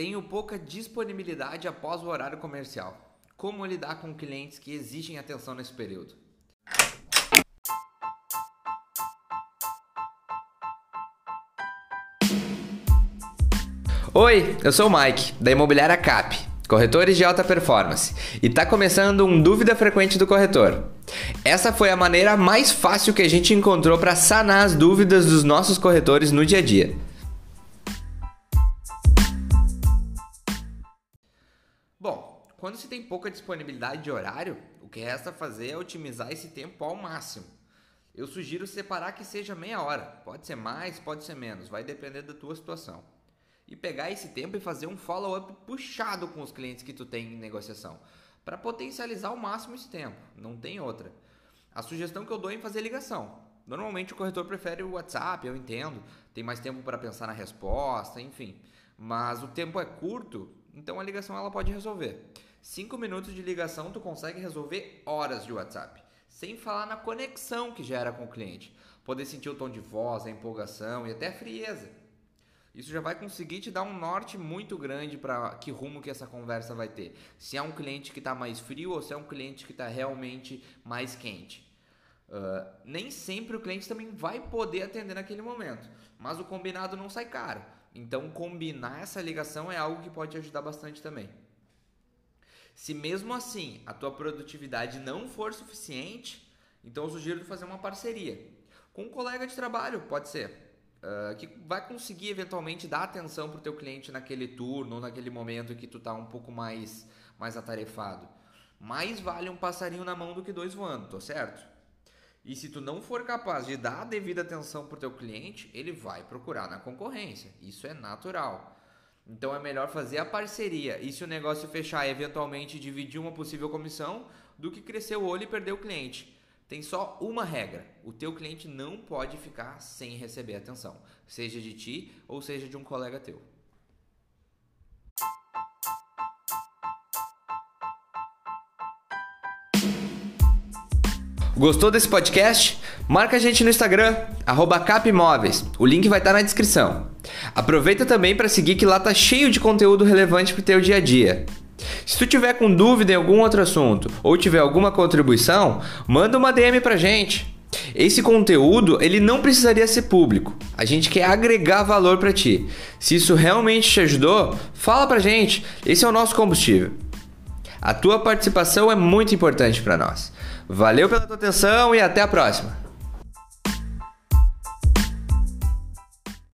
Tenho pouca disponibilidade após o horário comercial. Como lidar com clientes que exigem atenção nesse período? Oi, eu sou o Mike, da Imobiliária Cap, corretores de alta performance, e está começando um dúvida frequente do corretor. Essa foi a maneira mais fácil que a gente encontrou para sanar as dúvidas dos nossos corretores no dia a dia. Bom, quando se tem pouca disponibilidade de horário, o que resta fazer é otimizar esse tempo ao máximo. Eu sugiro separar que seja meia hora, pode ser mais, pode ser menos, vai depender da tua situação e pegar esse tempo e fazer um follow-up puxado com os clientes que tu tem em negociação, para potencializar ao máximo esse tempo. Não tem outra. A sugestão que eu dou é fazer ligação. Normalmente o corretor prefere o WhatsApp, eu entendo, tem mais tempo para pensar na resposta, enfim. Mas o tempo é curto, então a ligação ela pode resolver. Cinco minutos de ligação tu consegue resolver horas de WhatsApp, sem falar na conexão que gera com o cliente. Poder sentir o tom de voz, a empolgação e até a frieza. Isso já vai conseguir te dar um norte muito grande para que rumo que essa conversa vai ter. Se é um cliente que está mais frio ou se é um cliente que está realmente mais quente. Uh, nem sempre o cliente também vai poder atender naquele momento, mas o combinado não sai caro. Então, combinar essa ligação é algo que pode ajudar bastante também. Se mesmo assim a tua produtividade não for suficiente, então eu sugiro fazer uma parceria com um colega de trabalho, pode ser Uh, que vai conseguir eventualmente dar atenção para o teu cliente naquele turno ou naquele momento que tu está um pouco mais, mais atarefado. Mais vale um passarinho na mão do que dois voando, tô certo? E se tu não for capaz de dar a devida atenção para o teu cliente, ele vai procurar na concorrência. Isso é natural. Então é melhor fazer a parceria e se o negócio fechar, eventualmente dividir uma possível comissão, do que crescer o olho e perder o cliente. Tem só uma regra: o teu cliente não pode ficar sem receber atenção, seja de ti ou seja de um colega teu. Gostou desse podcast? Marca a gente no Instagram, capimóveis. O link vai estar na descrição. Aproveita também para seguir que lá tá cheio de conteúdo relevante para o teu dia a dia. Se tu tiver com dúvida em algum outro assunto ou tiver alguma contribuição, manda uma DM pra gente. Esse conteúdo, ele não precisaria ser público. A gente quer agregar valor para ti. Se isso realmente te ajudou, fala pra gente. Esse é o nosso combustível. A tua participação é muito importante para nós. Valeu pela tua atenção e até a próxima.